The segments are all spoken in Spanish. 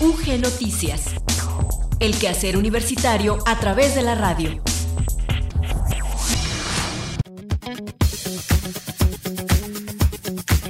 UG Noticias. El quehacer universitario a través de la radio.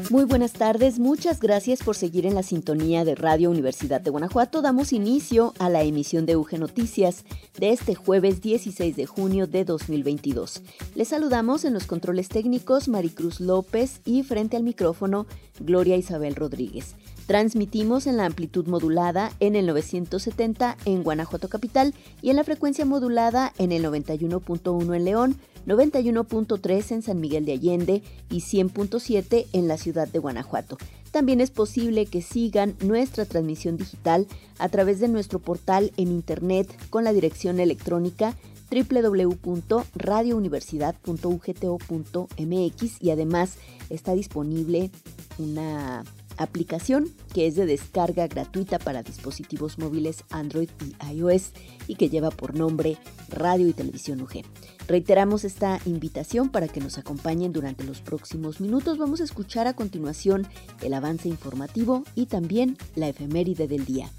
Muy buenas tardes, muchas gracias por seguir en la sintonía de Radio Universidad de Guanajuato. Damos inicio a la emisión de UG Noticias de este jueves 16 de junio de 2022. Les saludamos en los controles técnicos Maricruz López y frente al micrófono Gloria Isabel Rodríguez. Transmitimos en la amplitud modulada en el 970 en Guanajuato Capital y en la frecuencia modulada en el 91.1 en León, 91.3 en San Miguel de Allende y 100.7 en la ciudad de Guanajuato. También es posible que sigan nuestra transmisión digital a través de nuestro portal en internet con la dirección electrónica www.radiouniversidad.ugto.mx y además está disponible una aplicación que es de descarga gratuita para dispositivos móviles Android y iOS y que lleva por nombre Radio y Televisión UG. Reiteramos esta invitación para que nos acompañen durante los próximos minutos. Vamos a escuchar a continuación el avance informativo y también la efeméride del día.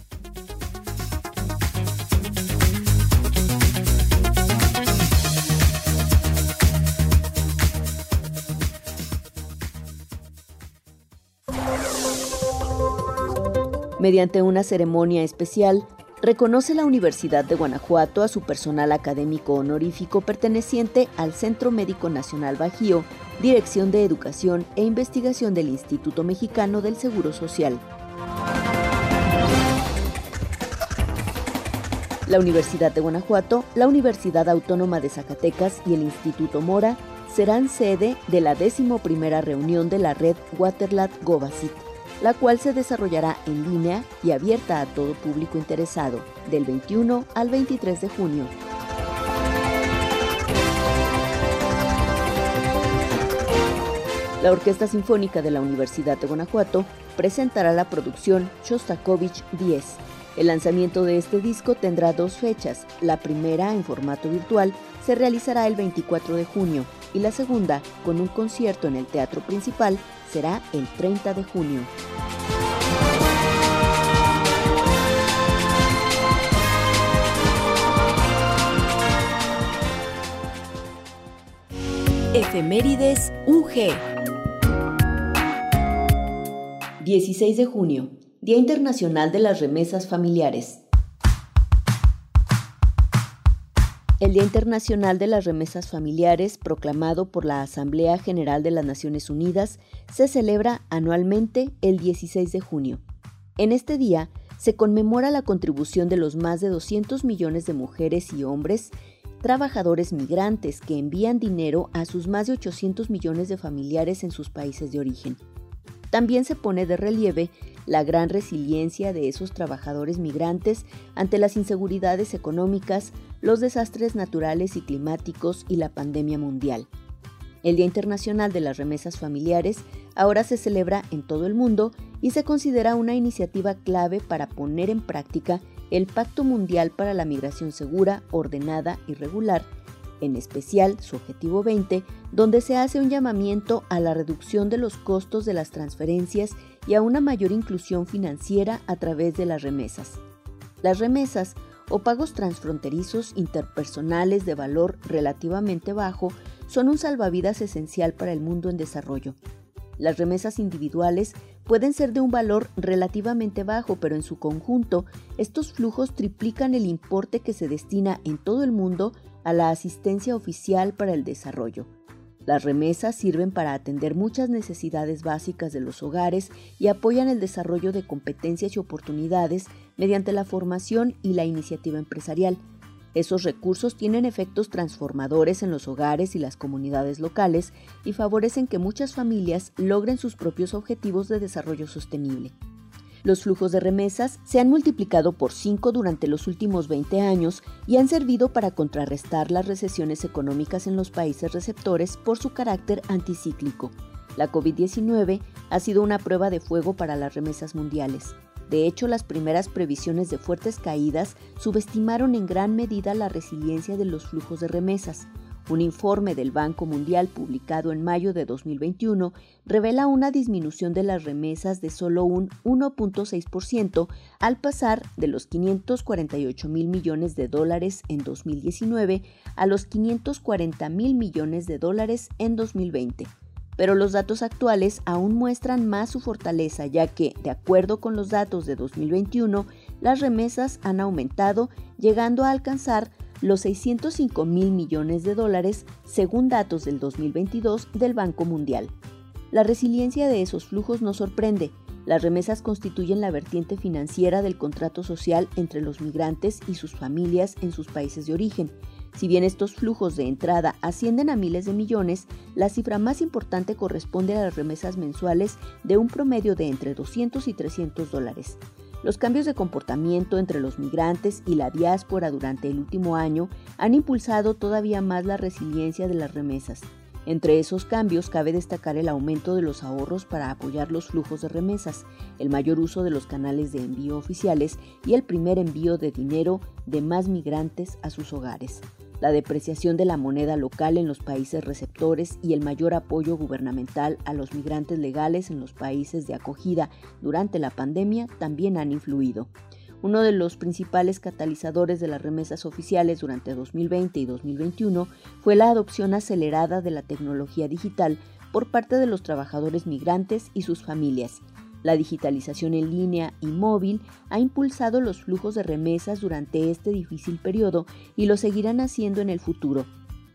Mediante una ceremonia especial, reconoce la Universidad de Guanajuato a su personal académico honorífico perteneciente al Centro Médico Nacional Bajío, Dirección de Educación e Investigación del Instituto Mexicano del Seguro Social. La Universidad de Guanajuato, la Universidad Autónoma de Zacatecas y el Instituto Mora serán sede de la décimo primera reunión de la red Waterlat Gobasit la cual se desarrollará en línea y abierta a todo público interesado, del 21 al 23 de junio. La Orquesta Sinfónica de la Universidad de Guanajuato presentará la producción Shostakovich 10. El lanzamiento de este disco tendrá dos fechas. La primera, en formato virtual, se realizará el 24 de junio y la segunda, con un concierto en el Teatro Principal, será el 30 de junio. Efemérides UG 16 de junio, Día Internacional de las Remesas Familiares. El Día Internacional de las Remesas Familiares, proclamado por la Asamblea General de las Naciones Unidas, se celebra anualmente el 16 de junio. En este día se conmemora la contribución de los más de 200 millones de mujeres y hombres trabajadores migrantes que envían dinero a sus más de 800 millones de familiares en sus países de origen. También se pone de relieve la gran resiliencia de esos trabajadores migrantes ante las inseguridades económicas, los desastres naturales y climáticos y la pandemia mundial. El Día Internacional de las Remesas Familiares ahora se celebra en todo el mundo y se considera una iniciativa clave para poner en práctica el Pacto Mundial para la Migración Segura, Ordenada y Regular en especial su objetivo 20, donde se hace un llamamiento a la reducción de los costos de las transferencias y a una mayor inclusión financiera a través de las remesas. Las remesas o pagos transfronterizos interpersonales de valor relativamente bajo son un salvavidas esencial para el mundo en desarrollo. Las remesas individuales pueden ser de un valor relativamente bajo, pero en su conjunto, estos flujos triplican el importe que se destina en todo el mundo a la asistencia oficial para el desarrollo. Las remesas sirven para atender muchas necesidades básicas de los hogares y apoyan el desarrollo de competencias y oportunidades mediante la formación y la iniciativa empresarial. Esos recursos tienen efectos transformadores en los hogares y las comunidades locales y favorecen que muchas familias logren sus propios objetivos de desarrollo sostenible. Los flujos de remesas se han multiplicado por 5 durante los últimos 20 años y han servido para contrarrestar las recesiones económicas en los países receptores por su carácter anticíclico. La COVID-19 ha sido una prueba de fuego para las remesas mundiales. De hecho, las primeras previsiones de fuertes caídas subestimaron en gran medida la resiliencia de los flujos de remesas. Un informe del Banco Mundial publicado en mayo de 2021 revela una disminución de las remesas de solo un 1.6% al pasar de los 548 mil millones de dólares en 2019 a los 540 mil millones de dólares en 2020 pero los datos actuales aún muestran más su fortaleza, ya que, de acuerdo con los datos de 2021, las remesas han aumentado, llegando a alcanzar los 605 mil millones de dólares, según datos del 2022 del Banco Mundial. La resiliencia de esos flujos nos sorprende. Las remesas constituyen la vertiente financiera del contrato social entre los migrantes y sus familias en sus países de origen, si bien estos flujos de entrada ascienden a miles de millones, la cifra más importante corresponde a las remesas mensuales de un promedio de entre 200 y 300 dólares. Los cambios de comportamiento entre los migrantes y la diáspora durante el último año han impulsado todavía más la resiliencia de las remesas. Entre esos cambios cabe destacar el aumento de los ahorros para apoyar los flujos de remesas, el mayor uso de los canales de envío oficiales y el primer envío de dinero de más migrantes a sus hogares la depreciación de la moneda local en los países receptores y el mayor apoyo gubernamental a los migrantes legales en los países de acogida durante la pandemia también han influido. Uno de los principales catalizadores de las remesas oficiales durante 2020 y 2021 fue la adopción acelerada de la tecnología digital por parte de los trabajadores migrantes y sus familias, la digitalización en línea y móvil ha impulsado los flujos de remesas durante este difícil periodo y lo seguirán haciendo en el futuro.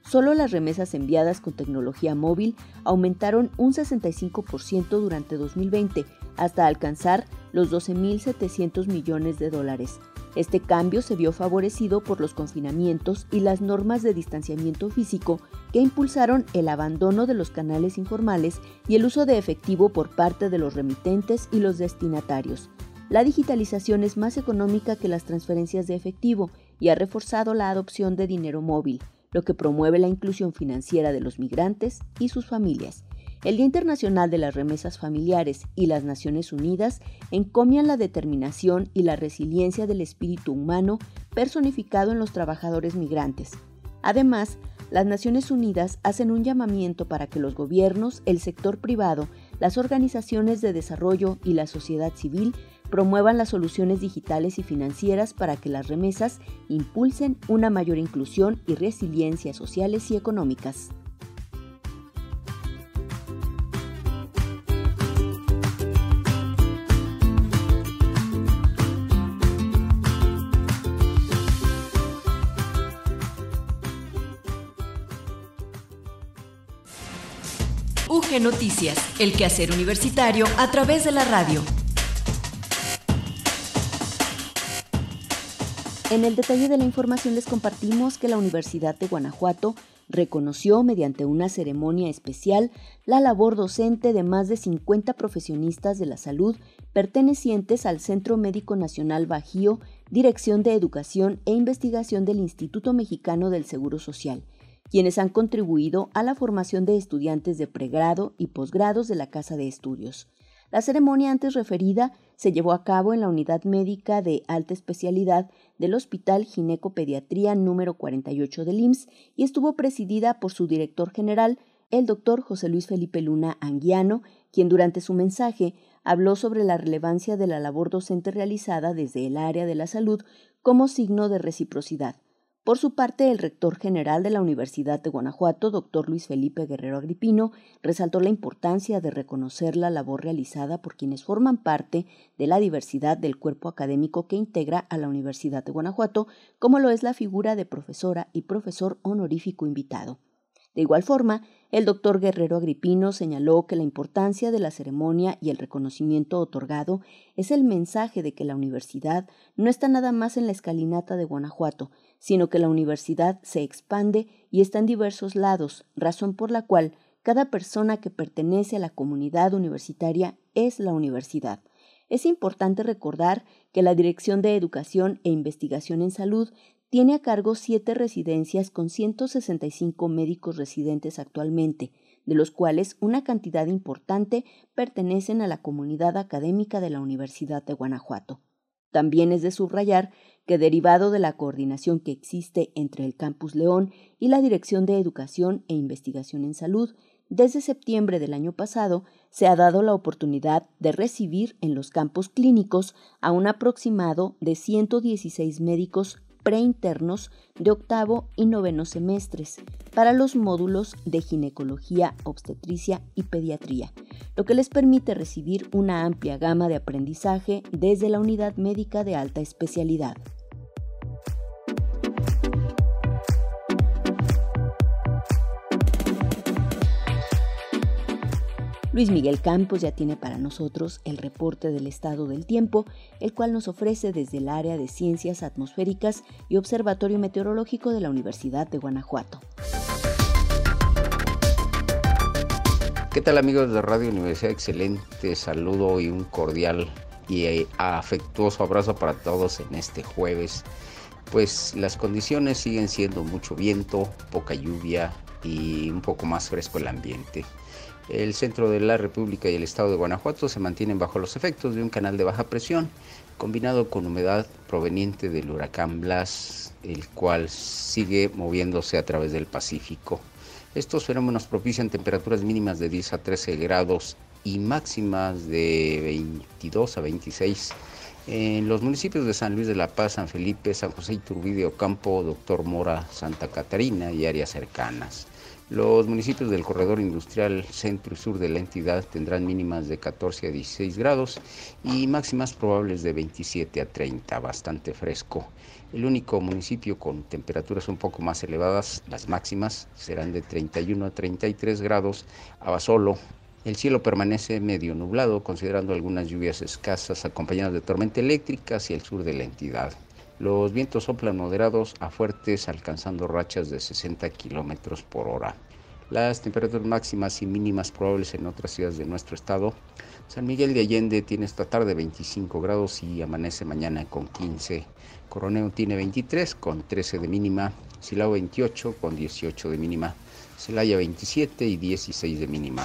Solo las remesas enviadas con tecnología móvil aumentaron un 65% durante 2020 hasta alcanzar los 12.700 millones de dólares. Este cambio se vio favorecido por los confinamientos y las normas de distanciamiento físico que impulsaron el abandono de los canales informales y el uso de efectivo por parte de los remitentes y los destinatarios. La digitalización es más económica que las transferencias de efectivo y ha reforzado la adopción de dinero móvil, lo que promueve la inclusión financiera de los migrantes y sus familias. El Día Internacional de las Remesas Familiares y las Naciones Unidas encomian la determinación y la resiliencia del espíritu humano personificado en los trabajadores migrantes. Además, las Naciones Unidas hacen un llamamiento para que los gobiernos, el sector privado, las organizaciones de desarrollo y la sociedad civil promuevan las soluciones digitales y financieras para que las remesas impulsen una mayor inclusión y resiliencia sociales y económicas. UG Noticias, el quehacer universitario a través de la radio. En el detalle de la información les compartimos que la Universidad de Guanajuato reconoció mediante una ceremonia especial la labor docente de más de 50 profesionistas de la salud pertenecientes al Centro Médico Nacional Bajío, Dirección de Educación e Investigación del Instituto Mexicano del Seguro Social quienes han contribuido a la formación de estudiantes de pregrado y posgrados de la Casa de Estudios. La ceremonia antes referida se llevó a cabo en la unidad médica de alta especialidad del Hospital Ginecopediatría número 48 del IMSS y estuvo presidida por su director general, el doctor José Luis Felipe Luna Anguiano, quien durante su mensaje habló sobre la relevancia de la labor docente realizada desde el área de la salud como signo de reciprocidad. Por su parte, el rector general de la Universidad de Guanajuato, doctor Luis Felipe Guerrero Agripino, resaltó la importancia de reconocer la labor realizada por quienes forman parte de la diversidad del cuerpo académico que integra a la Universidad de Guanajuato, como lo es la figura de profesora y profesor honorífico invitado. De igual forma, el doctor Guerrero Agripino señaló que la importancia de la ceremonia y el reconocimiento otorgado es el mensaje de que la universidad no está nada más en la escalinata de Guanajuato, sino que la universidad se expande y está en diversos lados, razón por la cual cada persona que pertenece a la comunidad universitaria es la universidad. Es importante recordar que la Dirección de Educación e Investigación en Salud tiene a cargo siete residencias con 165 médicos residentes actualmente, de los cuales una cantidad importante pertenecen a la comunidad académica de la Universidad de Guanajuato. También es de subrayar que derivado de la coordinación que existe entre el Campus León y la Dirección de Educación e Investigación en Salud, desde septiembre del año pasado se ha dado la oportunidad de recibir en los campos clínicos a un aproximado de 116 médicos preinternos de octavo y noveno semestres para los módulos de ginecología, obstetricia y pediatría, lo que les permite recibir una amplia gama de aprendizaje desde la unidad médica de alta especialidad. Luis Miguel Campos ya tiene para nosotros el reporte del estado del tiempo, el cual nos ofrece desde el área de ciencias atmosféricas y observatorio meteorológico de la Universidad de Guanajuato. ¿Qué tal amigos de Radio Universidad? Excelente saludo y un cordial y eh, afectuoso abrazo para todos en este jueves. Pues las condiciones siguen siendo mucho viento, poca lluvia y un poco más fresco el ambiente. El centro de la República y el estado de Guanajuato se mantienen bajo los efectos de un canal de baja presión combinado con humedad proveniente del huracán Blas, el cual sigue moviéndose a través del Pacífico. Estos fenómenos propician temperaturas mínimas de 10 a 13 grados y máximas de 22 a 26 en los municipios de San Luis de la Paz, San Felipe, San José Iturbide, Ocampo, Doctor Mora, Santa Catarina y áreas cercanas. Los municipios del corredor industrial centro y sur de la entidad tendrán mínimas de 14 a 16 grados y máximas probables de 27 a 30, bastante fresco. El único municipio con temperaturas un poco más elevadas, las máximas, serán de 31 a 33 grados, Abasolo. El cielo permanece medio nublado, considerando algunas lluvias escasas acompañadas de tormenta eléctrica hacia el sur de la entidad. Los vientos soplan moderados a fuertes, alcanzando rachas de 60 kilómetros por hora. Las temperaturas máximas y mínimas probables en otras ciudades de nuestro estado. San Miguel de Allende tiene esta tarde 25 grados y amanece mañana con 15. Coroneo tiene 23 con 13 de mínima. Silao 28 con 18 de mínima. Celaya 27 y 16 de mínima.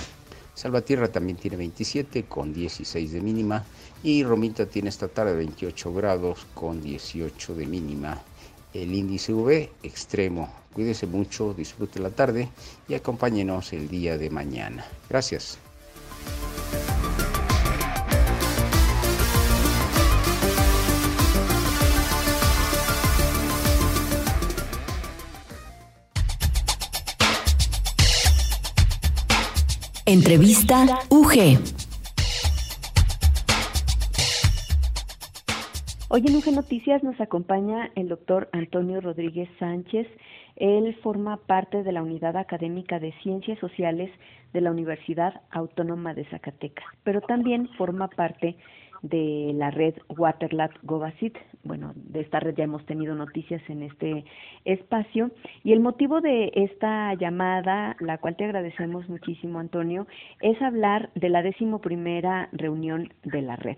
Salvatierra también tiene 27 con 16 de mínima y Romita tiene esta tarde 28 grados con 18 de mínima. El índice V extremo. Cuídese mucho, disfrute la tarde y acompáñenos el día de mañana. Gracias. Entrevista UG. Hoy en UG Noticias nos acompaña el doctor Antonio Rodríguez Sánchez. Él forma parte de la Unidad Académica de Ciencias Sociales de la Universidad Autónoma de Zacatecas, pero también forma parte de la red Waterlat Gobasit. Bueno, de esta red ya hemos tenido noticias en este espacio. Y el motivo de esta llamada, la cual te agradecemos muchísimo, Antonio, es hablar de la décimo primera reunión de la red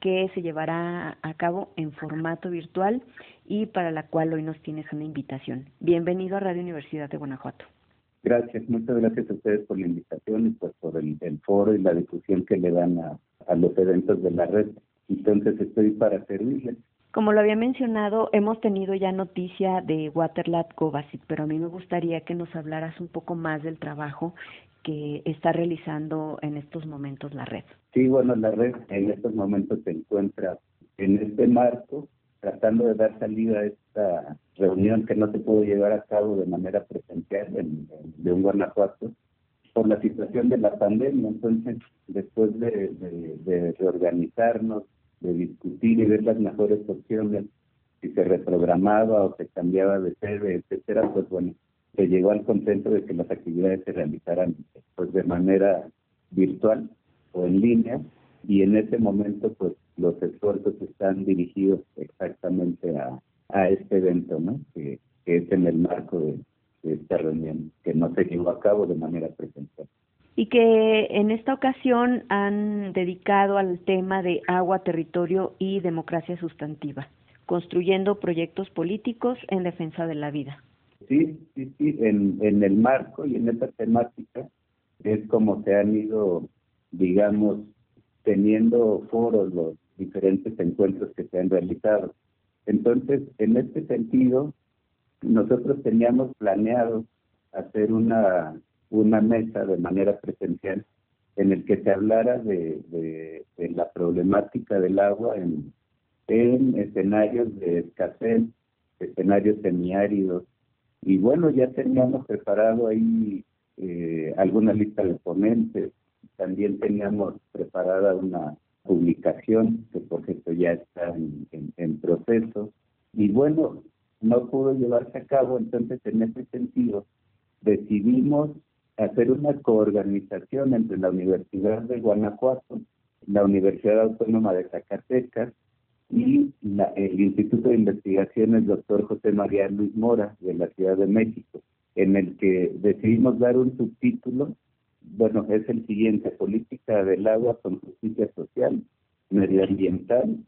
que se llevará a cabo en formato virtual y para la cual hoy nos tienes una invitación. Bienvenido a Radio Universidad de Guanajuato. Gracias, muchas gracias a ustedes por la invitación y pues por el, foro y la difusión que le dan a, a los eventos de la red. Entonces estoy para servirles. Como lo había mencionado, hemos tenido ya noticia de Waterlat Kovacic, pero a mí me gustaría que nos hablaras un poco más del trabajo que está realizando en estos momentos la red. Sí, bueno, la red en estos momentos se encuentra en este marco, tratando de dar salida a esta reunión que no se pudo llevar a cabo de manera presencial en, de un Guanajuato por la situación de la pandemia. Entonces, después de, reorganizarnos, de discutir y ver las mejores opciones, si se reprogramaba o se cambiaba de sede, etcétera, pues bueno, se llegó al consenso de que las actividades se realizaran pues de manera virtual o en línea y en ese momento pues los esfuerzos están dirigidos exactamente a, a este evento, ¿no? Que, es en el marco de, esta reunión que no se llevó a cabo de manera presencial. Y que en esta ocasión han dedicado al tema de agua, territorio y democracia sustantiva, construyendo proyectos políticos en defensa de la vida. Sí, sí, sí, en, en el marco y en esta temática es como se han ido, digamos, teniendo foros los diferentes encuentros que se han realizado. Entonces, en este sentido, nosotros teníamos planeado hacer una, una mesa de manera presencial en el que se hablara de, de, la problemática del agua en, en escenarios de escasez, escenarios semiáridos. Y bueno, ya teníamos preparado ahí eh, alguna lista de ponentes, también teníamos preparada una publicación que por cierto ya está en, proceso. Y bueno, no pudo llevarse a cabo, entonces en ese sentido decidimos hacer una coorganización entre la Universidad de Guanajuato, la Universidad Autónoma de Zacatecas y el Instituto de Investigaciones Doctor José María Luis Mora de la Ciudad de México, en el que decidimos dar un subtítulo bueno, es el siguiente, política del agua con justicia social, medioambiental,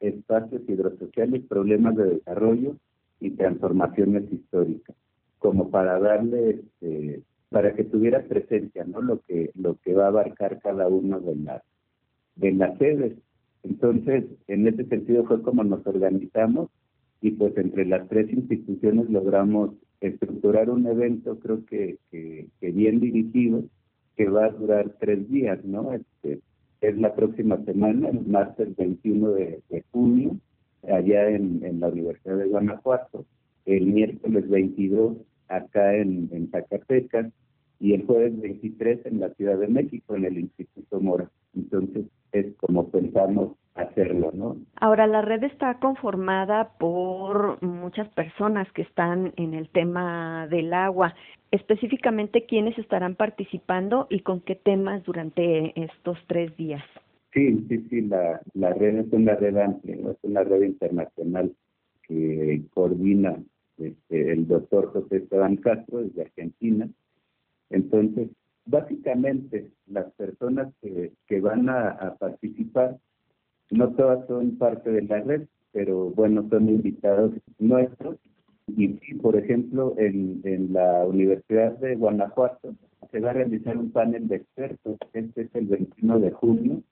espacios hidrosociales, problemas de desarrollo y transformaciones históricas, como para darle, este, para que tuviera presencia, ¿no? Lo que, lo que va a abarcar cada uno de las, de las sedes. Entonces, en ese sentido fue como nos organizamos y pues entre las tres instituciones logramos estructurar un evento, creo que, que bien dirigido, que va a durar tres días, ¿no? Este, es la próxima semana, el martes 21 de, junio, allá en, en, la Universidad de Guanajuato, el miércoles 22 acá en, en Zacatecas y el jueves 23 en la Ciudad de México, en el Instituto Mora. Entonces, es como pensamos hacerlo, ¿no? Ahora, la red está conformada por muchas personas que están en el tema del agua. Específicamente, ¿quiénes estarán participando y con qué temas durante estos tres días? Sí, sí, sí, la, la red es una red amplia, es una red internacional que coordina este, el doctor José Esteban Castro desde Argentina. Entonces, básicamente, las personas que, van a participar no todas son parte de la red, pero bueno, son invitados nuestros. Y por ejemplo, en, en la Universidad de Guanajuato se va a realizar un panel de expertos. Este es el 21 de junio,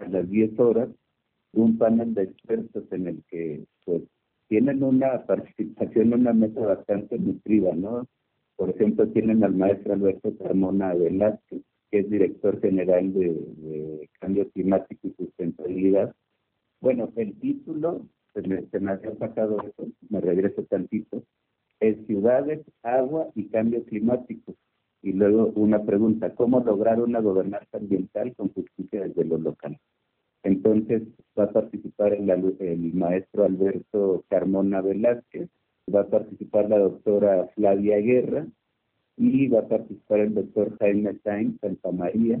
a las 10 horas, un panel de expertos en el que pues tienen una participación, una mesa bastante nutrida, ¿no? Por ejemplo, tienen al maestro Alberto Carmona Velázquez, que es director general de, Cambio Climático y Sustentabilidad, bueno, el título, se me, había pasado eso, me regreso tantito, es Ciudades, Agua y Cambio Climático. Y luego una pregunta, ¿cómo lograr una gobernanza ambiental con justicia desde lo local? Entonces va a participar el, el maestro Alberto Carmona Velázquez, va a participar la doctora Flavia Guerra y va a participar el doctor Jaime Sainz Santa María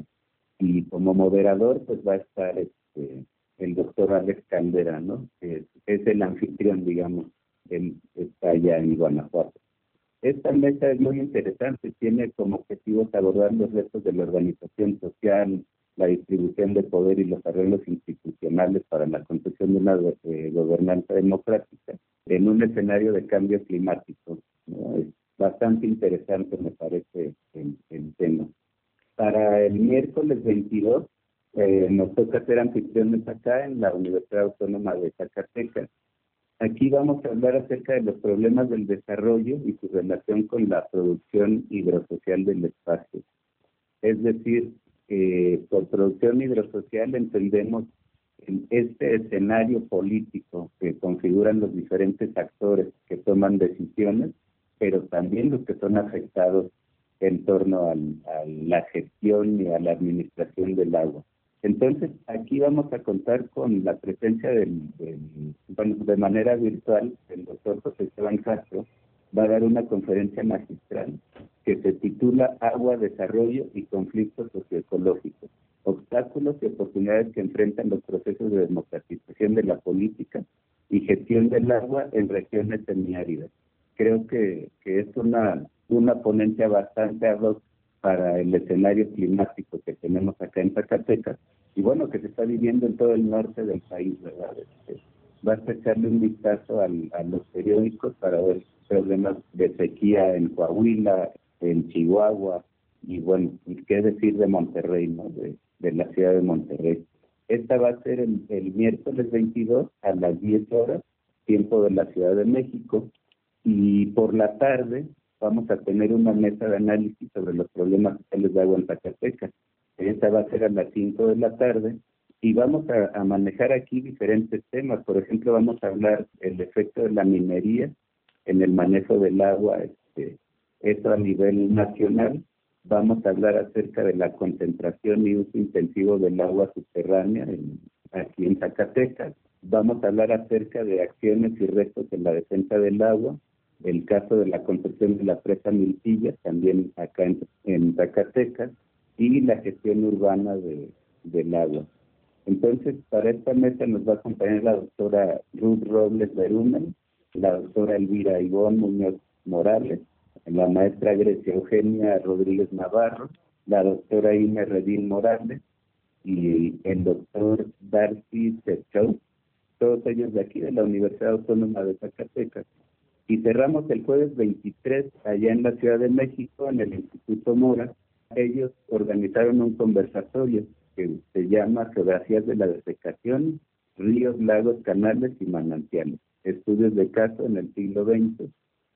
y como moderador pues va a estar este, el doctor Alex Caldera, ¿no? Es, es el anfitrión, digamos, él está allá en Guanajuato. Esta mesa es muy interesante, tiene como objetivos abordar los retos de la organización social, la distribución de poder y los arreglos institucionales para la construcción de una eh, gobernanza democrática en un escenario de cambio climático. Es bastante interesante, me parece, el, el tema. Para el miércoles 22 eh, nos toca ser anfitriones acá en la Universidad Autónoma de Zacatecas. Aquí vamos a hablar acerca de los problemas del desarrollo y su relación con la producción hidrosocial del espacio. Es decir, por producción hidrosocial entendemos en este escenario político que configuran los diferentes actores que toman decisiones, pero también los que son afectados en torno a la gestión y a la administración del agua. Entonces, aquí vamos a contar con la presencia del, bueno, de manera virtual, el doctor José Esteban Castro va a dar una conferencia magistral que se titula Agua, Desarrollo y Conflictos Socioecológicos, obstáculos y oportunidades que enfrentan los procesos de democratización de la política y gestión del agua en regiones semiáridas. Creo que, que es una, una ponencia bastante ad para el escenario climático que tenemos acá en Zacatecas y bueno, que se está viviendo en todo el norte del país, ¿verdad? Este, basta echarle un vistazo a los periódicos para ver problemas de sequía en Coahuila, en Chihuahua y bueno, qué decir de Monterrey, ¿no? De, de la ciudad de Monterrey. Esta va a ser el, miércoles 22 a las 10 horas, tiempo de la Ciudad de México, y por la tarde vamos a tener una mesa de análisis sobre los problemas sociales de agua en Zacatecas. Esta va a ser a las 5 de la tarde y vamos a, manejar aquí diferentes temas. Por ejemplo, vamos a hablar el efecto de la minería en el manejo del agua, este, a nivel nacional. Vamos a hablar acerca de la concentración y uso intensivo del agua subterránea aquí en Zacatecas. Vamos a hablar acerca de acciones y restos en la defensa del agua el caso de la construcción de la presa Milpilla, también acá en, Zacatecas, y la gestión urbana de, del agua. Entonces, para esta mesa nos va a acompañar la doctora Ruth Robles Berumen, la doctora Elvira Ivón Muñoz Morales, la maestra Grecia Eugenia Rodríguez Navarro, la doctora Ine Redín Morales y el doctor Darcy Serchou, todos ellos de aquí de la Universidad Autónoma de Zacatecas. Y cerramos el jueves 23 allá en la Ciudad de México, en el Instituto Mora. Ellos organizaron un conversatorio que se llama Geografías de la Desecación, Ríos, Lagos, Canales y Manantiales. Estudios de caso en el siglo XX.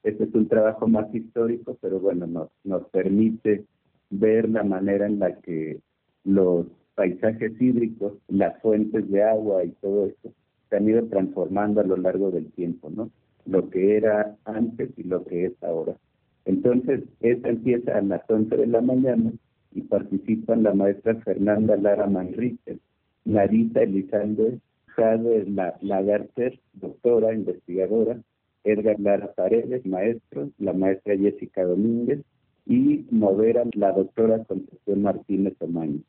Este es un trabajo más histórico, pero bueno, nos, nos permite ver la manera en la que los paisajes hídricos, las fuentes de agua y todo esto se han ido transformando a lo largo del tiempo, ¿no? lo que era antes y lo que es ahora. Entonces, esta empieza a las 11 de la mañana y participan la maestra Fernanda Lara Manrique, Narita Elizalde, Jade Lagarter, doctora, investigadora, Edgar Lara Paredes, maestro, la maestra Jessica Domínguez y moderan la doctora Concepción Martínez Omaño.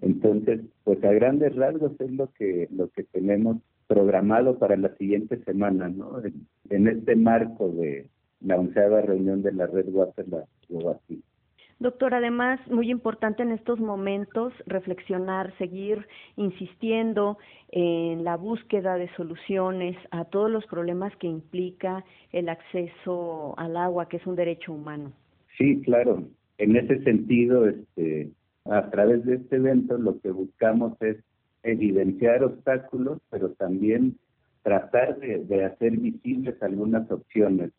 Entonces, pues a grandes rasgos es lo que, lo que tenemos programado para la siguiente semana, ¿no? En, este marco de la onceava reunión de la red Water Global. Doctor, además, muy importante en estos momentos reflexionar, seguir insistiendo en la búsqueda de soluciones a todos los problemas que implica el acceso al agua, que es un derecho humano. Sí, claro. En ese sentido, este, a través de este evento, lo que buscamos es evidenciar obstáculos, pero también tratar de, hacer visibles algunas opciones,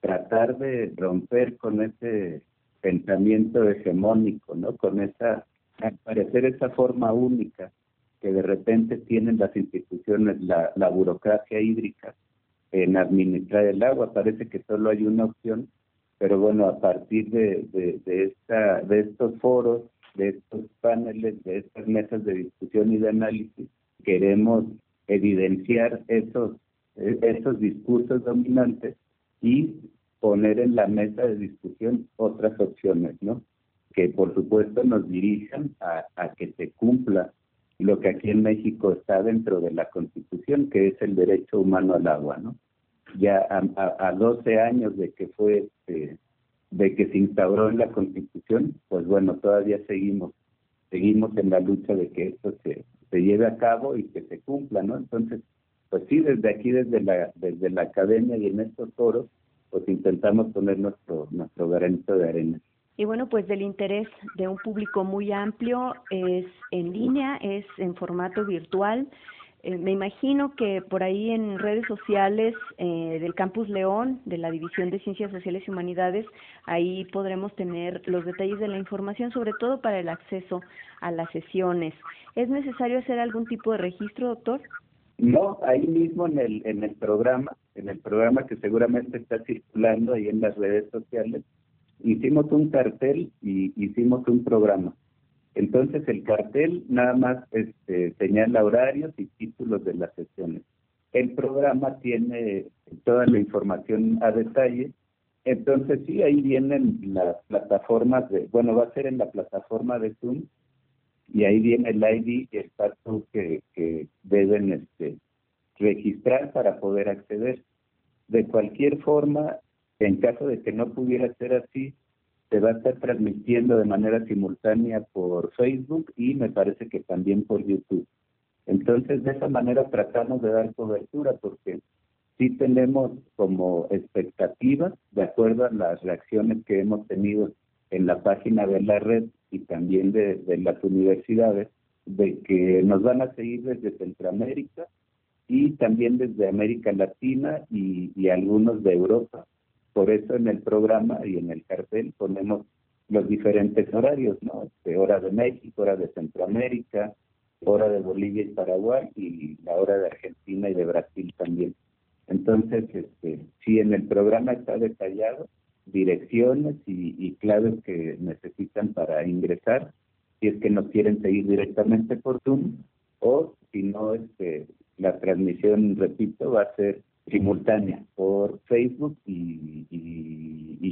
tratar de romper con ese pensamiento hegemónico, ¿no? Con esa, al parecer esa forma única que de repente tienen las instituciones, la, burocracia hídrica en administrar el agua. Parece que solo hay una opción, pero bueno, a partir de, de, de, de estos foros de estos paneles, de estas mesas de discusión y de análisis, queremos evidenciar esos, esos discursos dominantes y poner en la mesa de discusión otras opciones, ¿no? Que por supuesto nos dirijan a, que se cumpla lo que aquí en México está dentro de la Constitución, que es el derecho humano al agua, ¿no? Ya a, a, 12 años de que fue este, de que se instauró en la Constitución, pues bueno, todavía seguimos, seguimos en la lucha de que esto se, se lleve a cabo y que se cumpla, ¿no? Entonces, pues sí, desde aquí, desde la, desde la academia y en estos foros, pues intentamos poner nuestro, nuestro granito de arena. Y bueno, pues del interés de un público muy amplio es en línea, es en formato virtual. Eh, me imagino que por ahí en redes sociales eh, del Campus León, de la División de Ciencias Sociales y Humanidades, ahí podremos tener los detalles de la información, sobre todo para el acceso a las sesiones. ¿Es necesario hacer algún tipo de registro, doctor? No, ahí mismo en el, en el programa, en el programa que seguramente está circulando ahí en las redes sociales, hicimos un cartel y hicimos un programa. Entonces el cartel nada más este, señala horarios y títulos de las sesiones. El programa tiene toda la información a detalle. Entonces sí, ahí vienen las plataformas de, bueno, va a ser en la plataforma de Zoom y ahí viene el ID y el paso que, deben este, registrar para poder acceder. De cualquier forma, en caso de que no pudiera ser así, se va a estar transmitiendo de manera simultánea por Facebook y me parece que también por YouTube. Entonces, de esa manera tratamos de dar cobertura porque sí tenemos como expectativas, de acuerdo a las reacciones que hemos tenido en la página de la red y también de, las universidades, de que nos van a seguir desde Centroamérica y también desde América Latina y, algunos de Europa. Por eso en el programa y en el cartel ponemos los diferentes horarios, ¿no? Este, hora de México, hora de Centroamérica, hora de Bolivia y Paraguay y la hora de Argentina y de Brasil también. Entonces, este, sí, en el programa está detallado direcciones y, claves que necesitan para ingresar, si es que nos quieren seguir directamente por Zoom, o si no, este, la transmisión, repito, va a ser simultánea por Facebook y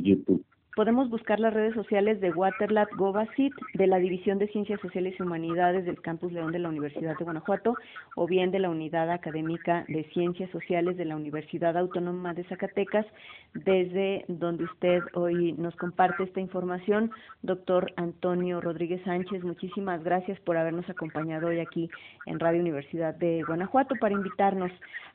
YouTube podemos buscar las redes sociales de Waterlat Govasit de la División de Ciencias Sociales y Humanidades del Campus León de la Universidad de Guanajuato o bien de la Unidad Académica de Ciencias Sociales de la Universidad Autónoma de Zacatecas, desde donde usted hoy nos comparte esta información. Doctor Antonio Rodríguez Sánchez, muchísimas gracias por habernos acompañado hoy aquí en Radio Universidad de Guanajuato para invitarnos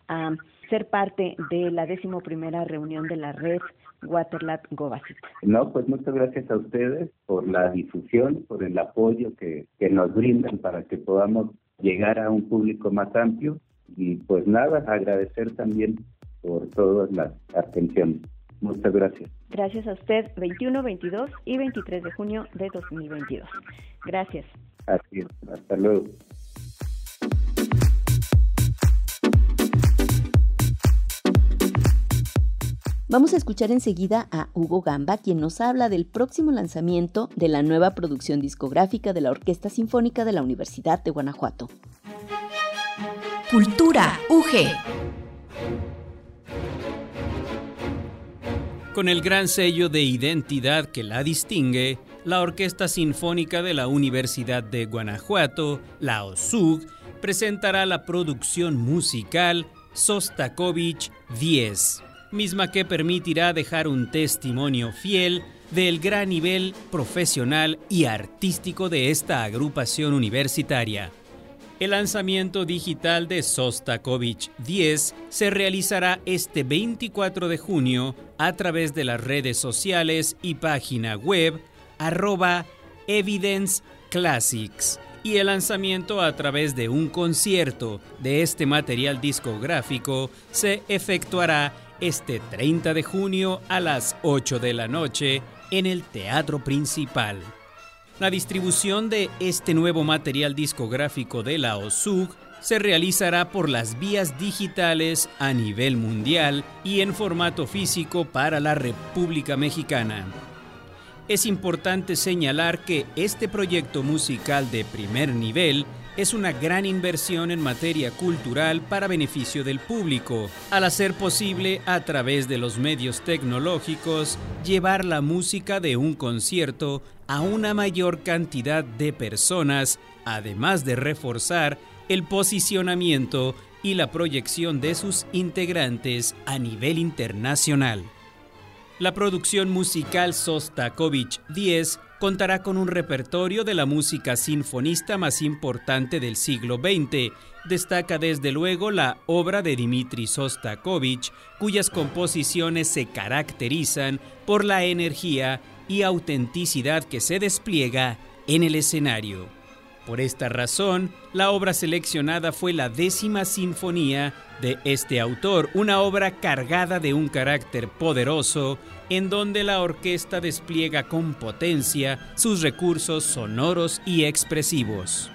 a ser parte de la décimo primera reunión de la red Waterlab Govasit. No, pues muchas gracias a ustedes por la difusión, por el apoyo que, que nos brindan para que podamos llegar a un público más amplio y pues nada, agradecer también por todas las atenciones. Muchas gracias. Gracias a usted, 21, 22 y 23 de junio de 2022. Gracias. Así es, hasta luego. Vamos a escuchar enseguida a Hugo Gamba, quien nos habla del próximo lanzamiento de la nueva producción discográfica de la Orquesta Sinfónica de la Universidad de Guanajuato. Cultura UG. Con el gran sello de identidad que la distingue, la Orquesta Sinfónica de la Universidad de Guanajuato, la OSUG, presentará la producción musical Sostakovich 10 misma que permitirá dejar un testimonio fiel del gran nivel profesional y artístico de esta agrupación universitaria. El lanzamiento digital de Sostakovich 10 se realizará este 24 de junio a través de las redes sociales y página web arroba Evidence Classics y el lanzamiento a través de un concierto de este material discográfico se efectuará este 30 de junio a las 8 de la noche en el Teatro Principal. La distribución de este nuevo material discográfico de la OSUG se realizará por las vías digitales a nivel mundial y en formato físico para la República Mexicana. Es importante señalar que este proyecto musical de primer nivel es una gran inversión en materia cultural para beneficio del público, al hacer posible a través de los medios tecnológicos llevar la música de un concierto a una mayor cantidad de personas, además de reforzar el posicionamiento y la proyección de sus integrantes a nivel internacional. La producción musical Sostakovich 10 contará con un repertorio de la música sinfonista más importante del siglo XX. Destaca desde luego la obra de Dmitri Sostakovich, cuyas composiciones se caracterizan por la energía y autenticidad que se despliega en el escenario. Por esta razón, la obra seleccionada fue la décima sinfonía de este autor, una obra cargada de un carácter poderoso en donde la orquesta despliega con potencia sus recursos sonoros y expresivos.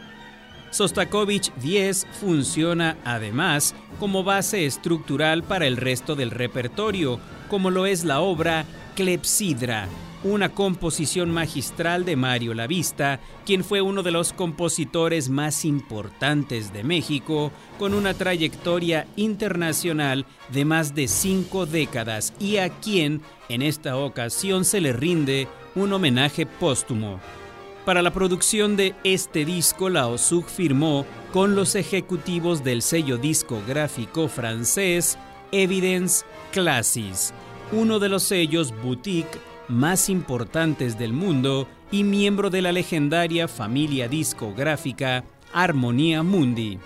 Sostakovich 10 funciona además como base estructural para el resto del repertorio, como lo es la obra Clepsidra, una composición magistral de Mario Lavista, quien fue uno de los compositores más importantes de México, con una trayectoria internacional de más de cinco décadas y a quien en esta ocasión se le rinde un homenaje póstumo. Para la producción de este disco, la OSUG firmó con los ejecutivos del sello discográfico francés Evidence Classes, uno de los sellos boutique más importantes del mundo y miembro de la legendaria familia discográfica Armonía Mundi.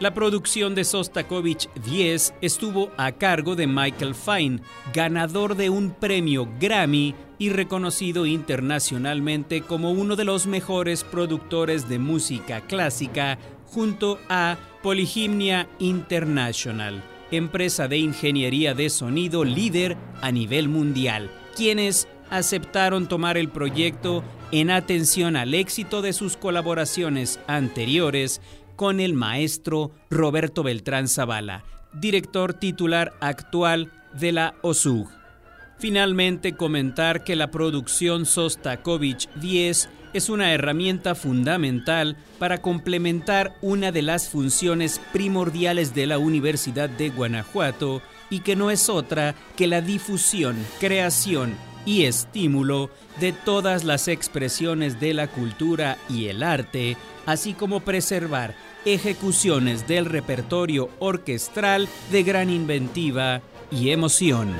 La producción de Sostakovich 10 estuvo a cargo de Michael Fine, ganador de un premio Grammy y reconocido internacionalmente como uno de los mejores productores de música clásica junto a Polyhymnia International, empresa de ingeniería de sonido líder a nivel mundial, quienes aceptaron tomar el proyecto en atención al éxito de sus colaboraciones anteriores con el maestro Roberto Beltrán Zavala, director titular actual de la OSUG. Finalmente, comentar que la producción Sostakovich 10 es una herramienta fundamental para complementar una de las funciones primordiales de la Universidad de Guanajuato y que no es otra que la difusión, creación y estímulo de todas las expresiones de la cultura y el arte, así como preservar ejecuciones del repertorio orquestral de gran inventiva y emoción.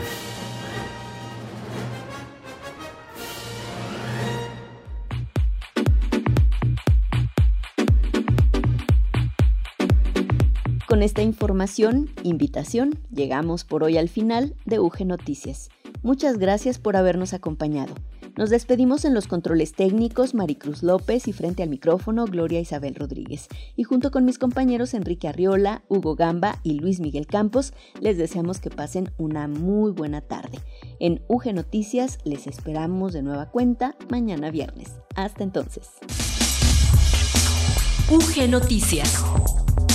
Esta información, invitación, llegamos por hoy al final de UG Noticias. Muchas gracias por habernos acompañado. Nos despedimos en los controles técnicos Maricruz López y frente al micrófono Gloria Isabel Rodríguez. Y junto con mis compañeros Enrique Arriola, Hugo Gamba y Luis Miguel Campos, les deseamos que pasen una muy buena tarde. En UG Noticias les esperamos de nueva cuenta mañana viernes. Hasta entonces. UG Noticias.